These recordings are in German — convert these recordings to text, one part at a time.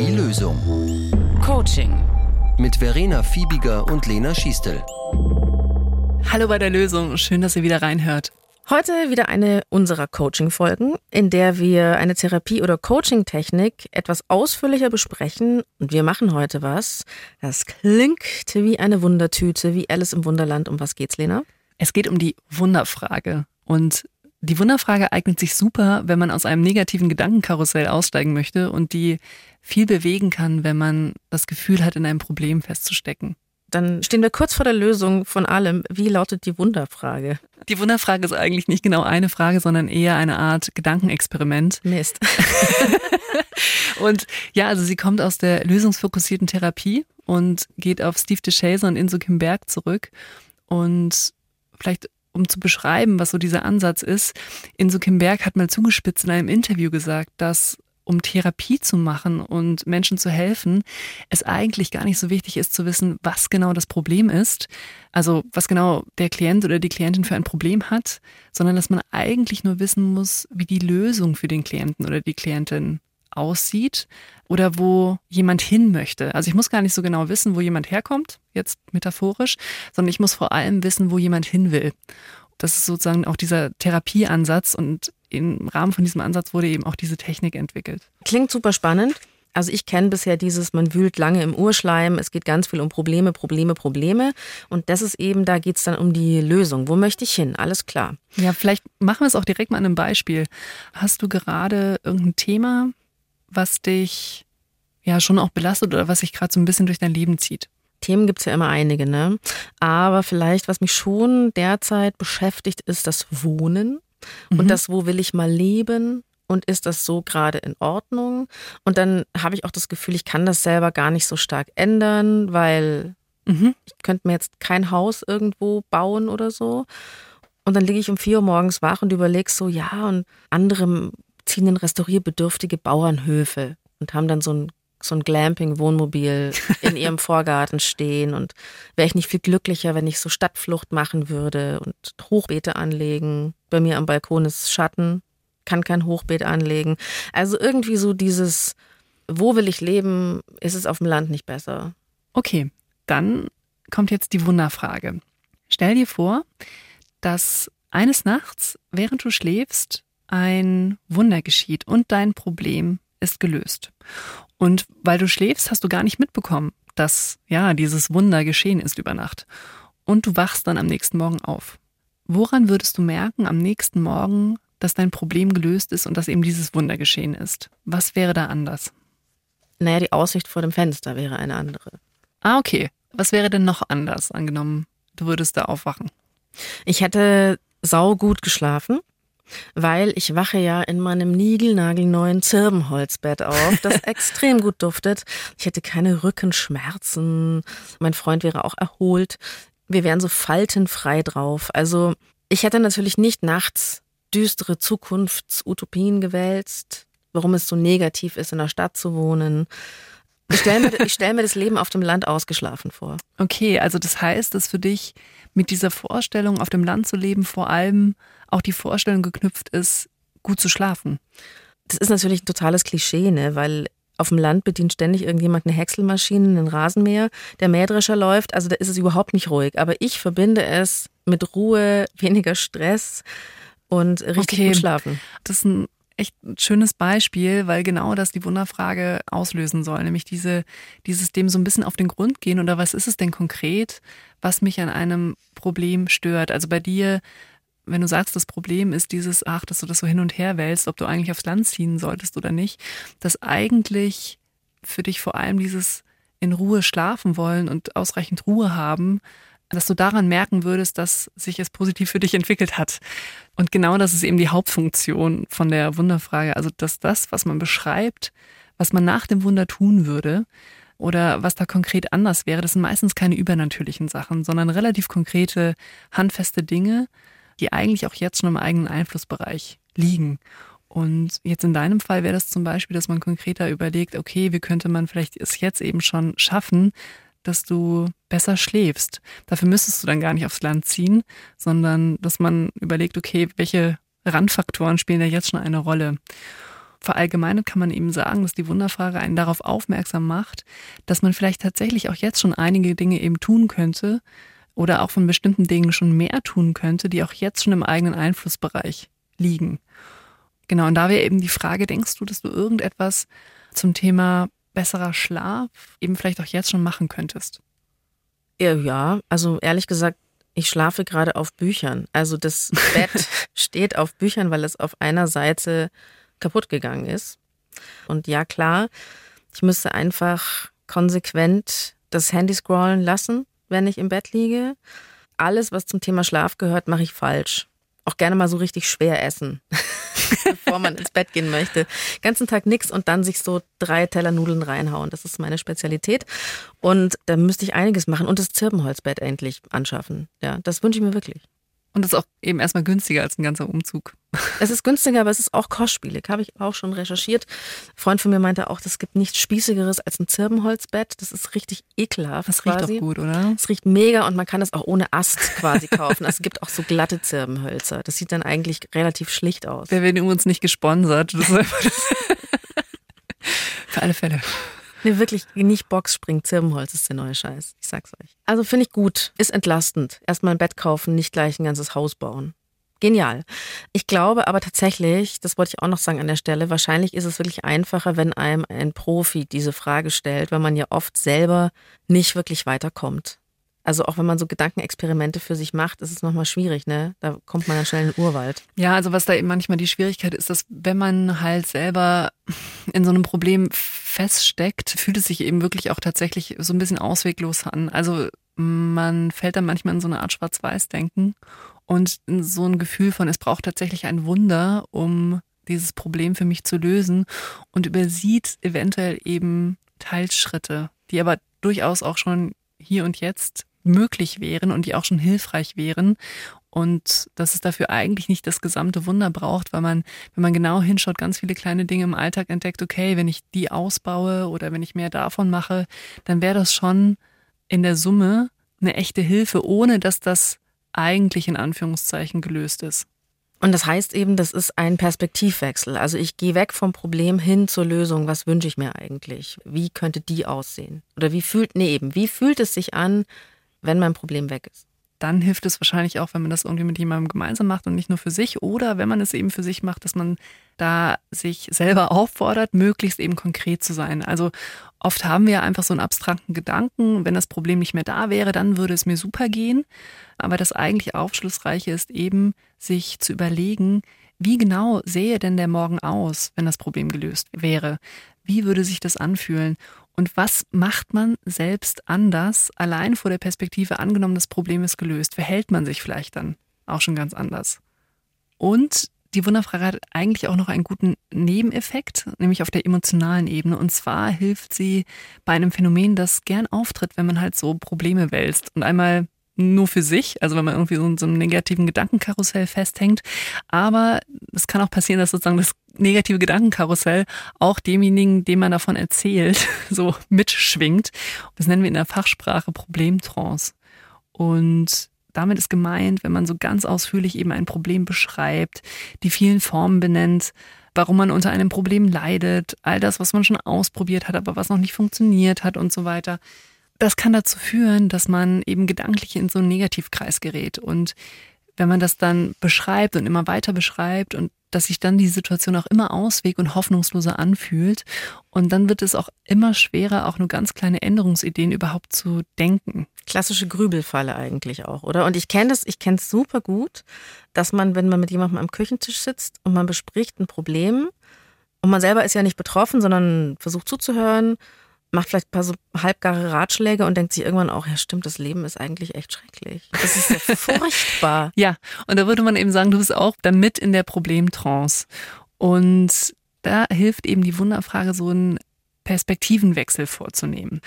Die Lösung. Coaching. Mit Verena Fiebiger und Lena Schiestel. Hallo bei der Lösung. Schön, dass ihr wieder reinhört. Heute wieder eine unserer Coaching-Folgen, in der wir eine Therapie- oder Coaching-Technik etwas ausführlicher besprechen. Und wir machen heute was. Das klingt wie eine Wundertüte, wie Alice im Wunderland. Um was geht's, Lena? Es geht um die Wunderfrage. Und die Wunderfrage eignet sich super, wenn man aus einem negativen Gedankenkarussell aussteigen möchte und die viel bewegen kann, wenn man das Gefühl hat, in einem Problem festzustecken. Dann stehen wir kurz vor der Lösung von allem. Wie lautet die Wunderfrage? Die Wunderfrage ist eigentlich nicht genau eine Frage, sondern eher eine Art Gedankenexperiment. Mist. und ja, also sie kommt aus der lösungsfokussierten Therapie und geht auf Steve DeShazer und Inso Kim Berg zurück. Und vielleicht um zu beschreiben, was so dieser Ansatz ist, Inso Kim Berg hat mal zugespitzt in einem Interview gesagt, dass um Therapie zu machen und Menschen zu helfen, es eigentlich gar nicht so wichtig ist zu wissen, was genau das Problem ist, also was genau der Klient oder die Klientin für ein Problem hat, sondern dass man eigentlich nur wissen muss, wie die Lösung für den Klienten oder die Klientin aussieht oder wo jemand hin möchte. Also ich muss gar nicht so genau wissen, wo jemand herkommt, jetzt metaphorisch, sondern ich muss vor allem wissen, wo jemand hin will. Das ist sozusagen auch dieser Therapieansatz und im Rahmen von diesem Ansatz wurde eben auch diese Technik entwickelt. Klingt super spannend. Also ich kenne bisher dieses, man wühlt lange im Urschleim, es geht ganz viel um Probleme, Probleme, Probleme. Und das ist eben, da geht es dann um die Lösung. Wo möchte ich hin? Alles klar. Ja, vielleicht machen wir es auch direkt mal an einem Beispiel. Hast du gerade irgendein Thema, was dich ja schon auch belastet oder was sich gerade so ein bisschen durch dein Leben zieht? Themen gibt es ja immer einige, ne? Aber vielleicht, was mich schon derzeit beschäftigt, ist das Wohnen und mhm. das, wo will ich mal leben und ist das so gerade in Ordnung? Und dann habe ich auch das Gefühl, ich kann das selber gar nicht so stark ändern, weil mhm. ich könnte mir jetzt kein Haus irgendwo bauen oder so. Und dann liege ich um vier Uhr morgens wach und überlege so, ja, und andere ziehen in restaurierbedürftige Bauernhöfe und haben dann so ein so ein Glamping-Wohnmobil in ihrem Vorgarten stehen und wäre ich nicht viel glücklicher, wenn ich so Stadtflucht machen würde und Hochbeete anlegen. Bei mir am Balkon ist Schatten, kann kein Hochbeet anlegen. Also irgendwie so dieses, wo will ich leben, ist es auf dem Land nicht besser. Okay, dann kommt jetzt die Wunderfrage. Stell dir vor, dass eines Nachts, während du schläfst, ein Wunder geschieht und dein Problem ist gelöst. Und weil du schläfst, hast du gar nicht mitbekommen, dass ja dieses Wunder geschehen ist über Nacht. Und du wachst dann am nächsten Morgen auf. Woran würdest du merken am nächsten Morgen, dass dein Problem gelöst ist und dass eben dieses Wunder geschehen ist? Was wäre da anders? Naja, die Aussicht vor dem Fenster wäre eine andere. Ah, okay. Was wäre denn noch anders, angenommen, du würdest da aufwachen? Ich hätte saugut geschlafen weil ich wache ja in meinem niegelnagelneuen Zirbenholzbett auf, das extrem gut duftet. Ich hätte keine Rückenschmerzen. Mein Freund wäre auch erholt. Wir wären so faltenfrei drauf. Also ich hätte natürlich nicht nachts düstere Zukunftsutopien gewälzt, warum es so negativ ist, in der Stadt zu wohnen. Ich stelle mir, stell mir das Leben auf dem Land ausgeschlafen vor. Okay, also das heißt, dass für dich mit dieser Vorstellung, auf dem Land zu leben, vor allem auch die Vorstellung geknüpft ist, gut zu schlafen. Das ist natürlich ein totales Klischee, ne? weil auf dem Land bedient ständig irgendjemand eine Häckselmaschine, einen Rasenmäher, der Mähdrescher läuft, also da ist es überhaupt nicht ruhig. Aber ich verbinde es mit Ruhe, weniger Stress und richtig okay. gut schlafen. Das ist ein echt schönes Beispiel, weil genau das die Wunderfrage auslösen soll, nämlich diese, dieses dem so ein bisschen auf den Grund gehen oder was ist es denn konkret, was mich an einem Problem stört. Also bei dir, wenn du sagst, das Problem ist dieses, ach, dass du das so hin und her wälzt, ob du eigentlich aufs Land ziehen solltest oder nicht, dass eigentlich für dich vor allem dieses in Ruhe schlafen wollen und ausreichend Ruhe haben, dass du daran merken würdest, dass sich es positiv für dich entwickelt hat. Und genau das ist eben die Hauptfunktion von der Wunderfrage. Also, dass das, was man beschreibt, was man nach dem Wunder tun würde oder was da konkret anders wäre, das sind meistens keine übernatürlichen Sachen, sondern relativ konkrete, handfeste Dinge, die eigentlich auch jetzt schon im eigenen Einflussbereich liegen. Und jetzt in deinem Fall wäre das zum Beispiel, dass man konkreter überlegt, okay, wie könnte man vielleicht es jetzt eben schon schaffen, dass du besser schläfst. Dafür müsstest du dann gar nicht aufs Land ziehen, sondern dass man überlegt, okay, welche Randfaktoren spielen da jetzt schon eine Rolle. verallgemeinert kann man eben sagen, dass die Wunderfrage einen darauf aufmerksam macht, dass man vielleicht tatsächlich auch jetzt schon einige Dinge eben tun könnte oder auch von bestimmten Dingen schon mehr tun könnte, die auch jetzt schon im eigenen Einflussbereich liegen. Genau, und da wäre eben die Frage, denkst du, dass du irgendetwas zum Thema besserer Schlaf eben vielleicht auch jetzt schon machen könntest? Ja, also ehrlich gesagt, ich schlafe gerade auf Büchern. Also das Bett steht auf Büchern, weil es auf einer Seite kaputt gegangen ist. Und ja, klar, ich müsste einfach konsequent das Handy scrollen lassen, wenn ich im Bett liege. Alles, was zum Thema Schlaf gehört, mache ich falsch. Auch gerne mal so richtig schwer essen. bevor man ins Bett gehen möchte. Ganzen Tag nichts und dann sich so drei Teller Nudeln reinhauen. Das ist meine Spezialität. Und da müsste ich einiges machen und das Zirbenholzbett endlich anschaffen. Ja, das wünsche ich mir wirklich. Und das ist auch eben erstmal günstiger als ein ganzer Umzug. Es ist günstiger, aber es ist auch kostspielig. Habe ich auch schon recherchiert. Ein Freund von mir meinte auch, es gibt nichts Spießigeres als ein Zirbenholzbett. Das ist richtig ekelhaft. Das riecht quasi. doch gut, oder? Es riecht mega und man kann es auch ohne Ast quasi kaufen. Also es gibt auch so glatte Zirbenhölzer. Das sieht dann eigentlich relativ schlicht aus. Wir werden übrigens nicht gesponsert. Das Für alle Fälle. Nee, wirklich nicht Boxspring, Zirbenholz ist der neue Scheiß. Ich sag's euch. Also finde ich gut, ist entlastend. Erstmal ein Bett kaufen, nicht gleich ein ganzes Haus bauen. Genial. Ich glaube aber tatsächlich, das wollte ich auch noch sagen an der Stelle, wahrscheinlich ist es wirklich einfacher, wenn einem ein Profi diese Frage stellt, weil man ja oft selber nicht wirklich weiterkommt. Also auch wenn man so Gedankenexperimente für sich macht, ist es nochmal schwierig, ne? Da kommt man dann schnell in den Urwald. Ja, also was da eben manchmal die Schwierigkeit ist, dass wenn man halt selber in so einem Problem feststeckt, fühlt es sich eben wirklich auch tatsächlich so ein bisschen ausweglos an. Also man fällt dann manchmal in so eine Art Schwarz-Weiß-Denken und so ein Gefühl von, es braucht tatsächlich ein Wunder, um dieses Problem für mich zu lösen und übersieht eventuell eben Teilschritte, die aber durchaus auch schon hier und jetzt möglich wären und die auch schon hilfreich wären. Und dass es dafür eigentlich nicht das gesamte Wunder braucht, weil man, wenn man genau hinschaut, ganz viele kleine Dinge im Alltag entdeckt, okay, wenn ich die ausbaue oder wenn ich mehr davon mache, dann wäre das schon in der Summe eine echte Hilfe, ohne dass das eigentlich in Anführungszeichen gelöst ist. Und das heißt eben, das ist ein Perspektivwechsel. Also ich gehe weg vom Problem hin zur Lösung. Was wünsche ich mir eigentlich? Wie könnte die aussehen? Oder wie fühlt, nee eben, wie fühlt es sich an, wenn mein Problem weg ist. Dann hilft es wahrscheinlich auch, wenn man das irgendwie mit jemandem gemeinsam macht und nicht nur für sich. Oder wenn man es eben für sich macht, dass man da sich selber auffordert, möglichst eben konkret zu sein. Also oft haben wir einfach so einen abstrakten Gedanken, wenn das Problem nicht mehr da wäre, dann würde es mir super gehen. Aber das eigentlich Aufschlussreiche ist eben, sich zu überlegen, wie genau sähe denn der Morgen aus, wenn das Problem gelöst wäre? Wie würde sich das anfühlen? Und was macht man selbst anders, allein vor der Perspektive angenommen, das Problem ist gelöst? Verhält man sich vielleicht dann auch schon ganz anders? Und die Wunderfrage hat eigentlich auch noch einen guten Nebeneffekt, nämlich auf der emotionalen Ebene. Und zwar hilft sie bei einem Phänomen, das gern auftritt, wenn man halt so Probleme wälzt und einmal nur für sich, also wenn man irgendwie so in so einem negativen Gedankenkarussell festhängt. Aber es kann auch passieren, dass sozusagen das negative Gedankenkarussell auch demjenigen, dem man davon erzählt, so mitschwingt. Das nennen wir in der Fachsprache Problemtrance. Und damit ist gemeint, wenn man so ganz ausführlich eben ein Problem beschreibt, die vielen Formen benennt, warum man unter einem Problem leidet, all das, was man schon ausprobiert hat, aber was noch nicht funktioniert hat und so weiter das kann dazu führen, dass man eben gedanklich in so einen Negativkreis gerät. Und wenn man das dann beschreibt und immer weiter beschreibt und dass sich dann die Situation auch immer ausweg und hoffnungsloser anfühlt. Und dann wird es auch immer schwerer, auch nur ganz kleine Änderungsideen überhaupt zu denken. Klassische Grübelfalle eigentlich auch, oder? Und ich kenne das, ich kenne es super gut, dass man, wenn man mit jemandem am Küchentisch sitzt und man bespricht ein Problem und man selber ist ja nicht betroffen, sondern versucht zuzuhören macht vielleicht ein paar so halbgare Ratschläge und denkt sich irgendwann auch, ja stimmt, das Leben ist eigentlich echt schrecklich. Das ist ja furchtbar. ja, und da würde man eben sagen, du bist auch damit in der Problemtrance. Und da hilft eben die Wunderfrage, so einen Perspektivenwechsel vorzunehmen.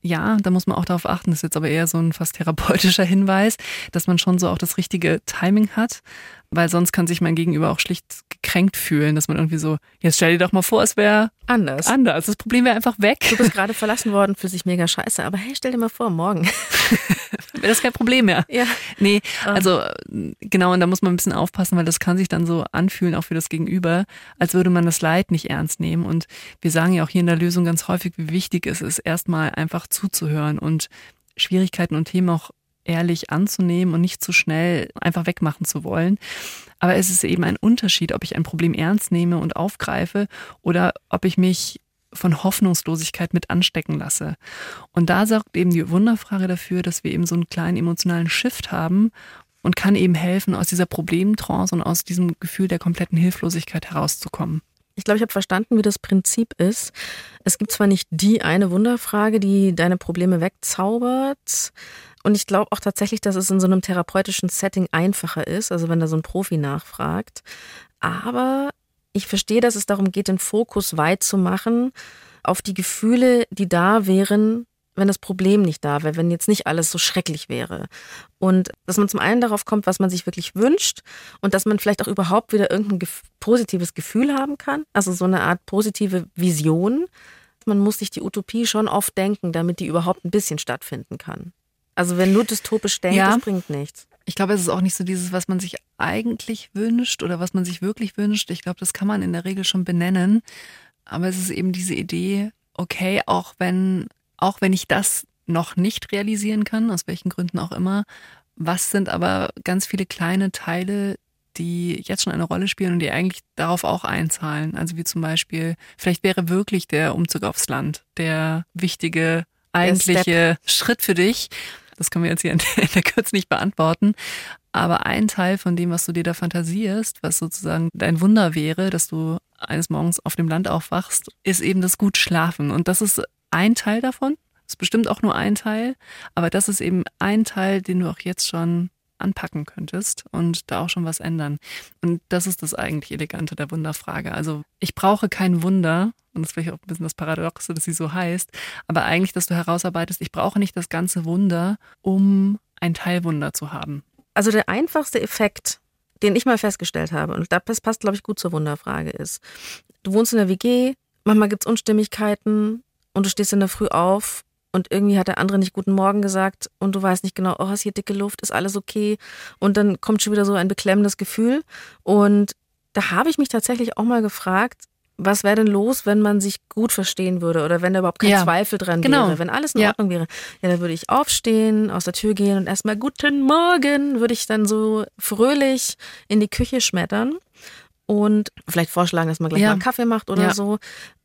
Ja, da muss man auch darauf achten, das ist jetzt aber eher so ein fast therapeutischer Hinweis, dass man schon so auch das richtige Timing hat, weil sonst kann sich mein Gegenüber auch schlicht gekränkt fühlen, dass man irgendwie so, jetzt stell dir doch mal vor, es wäre anders. Anders. Das Problem wäre einfach weg. Du bist gerade verlassen worden, für sich mega scheiße, aber hey, stell dir mal vor, morgen. wäre das kein Problem mehr. Ja. Nee, also genau, und da muss man ein bisschen aufpassen, weil das kann sich dann so anfühlen, auch für das Gegenüber, als würde man das Leid nicht ernst nehmen. Und wir sagen ja auch hier in der Lösung ganz häufig, wie wichtig es ist, erstmal einfach zuzuhören und Schwierigkeiten und Themen auch ehrlich anzunehmen und nicht zu schnell einfach wegmachen zu wollen. Aber es ist eben ein Unterschied, ob ich ein Problem ernst nehme und aufgreife oder ob ich mich von Hoffnungslosigkeit mit anstecken lasse. Und da sorgt eben die Wunderfrage dafür, dass wir eben so einen kleinen emotionalen Shift haben und kann eben helfen, aus dieser Problemtrance und aus diesem Gefühl der kompletten Hilflosigkeit herauszukommen. Ich glaube, ich habe verstanden, wie das Prinzip ist. Es gibt zwar nicht die eine Wunderfrage, die deine Probleme wegzaubert, und ich glaube auch tatsächlich, dass es in so einem therapeutischen Setting einfacher ist, also wenn da so ein Profi nachfragt. Aber ich verstehe, dass es darum geht, den Fokus weit zu machen auf die Gefühle, die da wären, wenn das Problem nicht da wäre, wenn jetzt nicht alles so schrecklich wäre. Und dass man zum einen darauf kommt, was man sich wirklich wünscht und dass man vielleicht auch überhaupt wieder irgendein gef positives Gefühl haben kann, also so eine Art positive Vision. Man muss sich die Utopie schon oft denken, damit die überhaupt ein bisschen stattfinden kann. Also wenn nur dystopisch denkt, ja. das bringt nichts. Ich glaube, es ist auch nicht so dieses, was man sich eigentlich wünscht oder was man sich wirklich wünscht. Ich glaube, das kann man in der Regel schon benennen. Aber es ist eben diese Idee, okay, auch wenn, auch wenn ich das noch nicht realisieren kann, aus welchen Gründen auch immer, was sind aber ganz viele kleine Teile, die jetzt schon eine Rolle spielen und die eigentlich darauf auch einzahlen. Also wie zum Beispiel, vielleicht wäre wirklich der Umzug aufs Land der wichtige eigentliche Schritt für dich. Das können wir jetzt hier in der Kürze nicht beantworten. Aber ein Teil von dem, was du dir da fantasierst, was sozusagen dein Wunder wäre, dass du eines Morgens auf dem Land aufwachst, ist eben das gut schlafen. Und das ist ein Teil davon. Ist bestimmt auch nur ein Teil. Aber das ist eben ein Teil, den du auch jetzt schon anpacken könntest und da auch schon was ändern. Und das ist das eigentlich Elegante der Wunderfrage. Also ich brauche kein Wunder, und das ist vielleicht auch ein bisschen das Paradoxe, dass sie so heißt, aber eigentlich, dass du herausarbeitest, ich brauche nicht das ganze Wunder, um ein Teilwunder zu haben. Also der einfachste Effekt, den ich mal festgestellt habe, und das passt, glaube ich, gut zur Wunderfrage, ist, du wohnst in der WG, manchmal gibt es Unstimmigkeiten und du stehst in der Früh auf und irgendwie hat der andere nicht guten Morgen gesagt und du weißt nicht genau, oh, ist hier dicke Luft, ist alles okay und dann kommt schon wieder so ein beklemmendes Gefühl und da habe ich mich tatsächlich auch mal gefragt, was wäre denn los, wenn man sich gut verstehen würde oder wenn da überhaupt kein ja, Zweifel dran genau. wäre, wenn alles in ja. Ordnung wäre. Ja, dann würde ich aufstehen, aus der Tür gehen und erstmal guten Morgen würde ich dann so fröhlich in die Küche schmettern und vielleicht vorschlagen, dass man gleich ja. mal einen Kaffee macht oder so.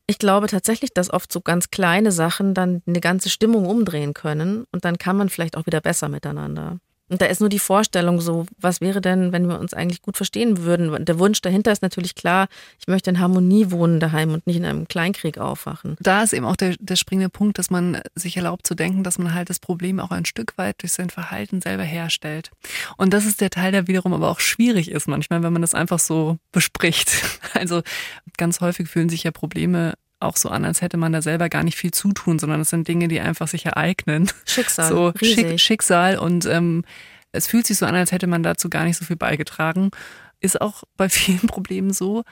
Ich glaube tatsächlich, dass oft so ganz kleine Sachen dann eine ganze Stimmung umdrehen können und dann kann man vielleicht auch wieder besser miteinander. Und da ist nur die Vorstellung so, was wäre denn, wenn wir uns eigentlich gut verstehen würden? Der Wunsch dahinter ist natürlich klar, ich möchte in Harmonie wohnen daheim und nicht in einem Kleinkrieg aufwachen. Da ist eben auch der, der springende Punkt, dass man sich erlaubt zu denken, dass man halt das Problem auch ein Stück weit durch sein Verhalten selber herstellt. Und das ist der Teil, der wiederum aber auch schwierig ist manchmal, wenn man das einfach so bespricht. Also ganz häufig fühlen sich ja Probleme auch so an, als hätte man da selber gar nicht viel zu tun, sondern es sind Dinge, die einfach sich ereignen. Schicksal. So Schick, Schicksal und ähm, es fühlt sich so an, als hätte man dazu gar nicht so viel beigetragen. Ist auch bei vielen Problemen so.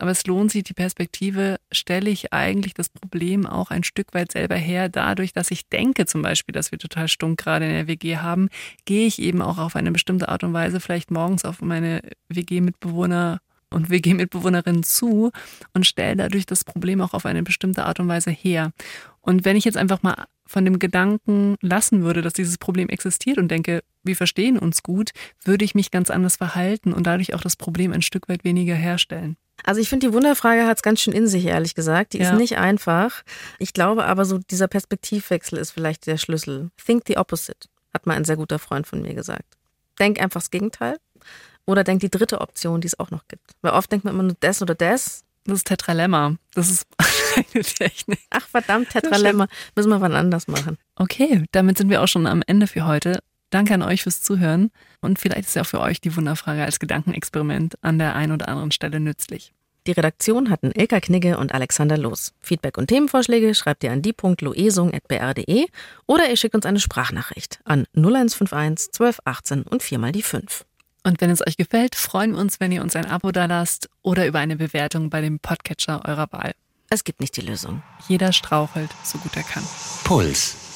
Aber es lohnt sich, die Perspektive, stelle ich eigentlich das Problem auch ein Stück weit selber her. Dadurch, dass ich denke zum Beispiel, dass wir total stunk gerade in der WG haben, gehe ich eben auch auf eine bestimmte Art und Weise vielleicht morgens auf meine WG-Mitbewohner und WG-Mitbewohnerinnen zu und stelle dadurch das Problem auch auf eine bestimmte Art und Weise her. Und wenn ich jetzt einfach mal von dem Gedanken lassen würde, dass dieses Problem existiert und denke, wir verstehen uns gut, würde ich mich ganz anders verhalten und dadurch auch das Problem ein Stück weit weniger herstellen. Also ich finde, die Wunderfrage hat es ganz schön in sich, ehrlich gesagt. Die ja. ist nicht einfach. Ich glaube aber, so dieser Perspektivwechsel ist vielleicht der Schlüssel. Think the opposite, hat mal ein sehr guter Freund von mir gesagt. Denk einfach das Gegenteil oder denk die dritte Option, die es auch noch gibt. Weil oft denkt man immer nur das oder das. Das ist Tetralemma. Das ist eine Technik. Ach verdammt, Tetralemma. Müssen wir wann anders machen. Okay, damit sind wir auch schon am Ende für heute. Danke an euch fürs Zuhören und vielleicht ist ja auch für euch die Wunderfrage als Gedankenexperiment an der einen oder anderen Stelle nützlich. Die Redaktion hatten Ilka Knigge und Alexander Loos. Feedback und Themenvorschläge schreibt ihr an die.loesung.br.de oder ihr schickt uns eine Sprachnachricht an 0151 1218 und viermal die 5. Und wenn es euch gefällt, freuen wir uns, wenn ihr uns ein Abo da lasst oder über eine Bewertung bei dem Podcatcher eurer Wahl. Es gibt nicht die Lösung. Jeder strauchelt, so gut er kann. Puls.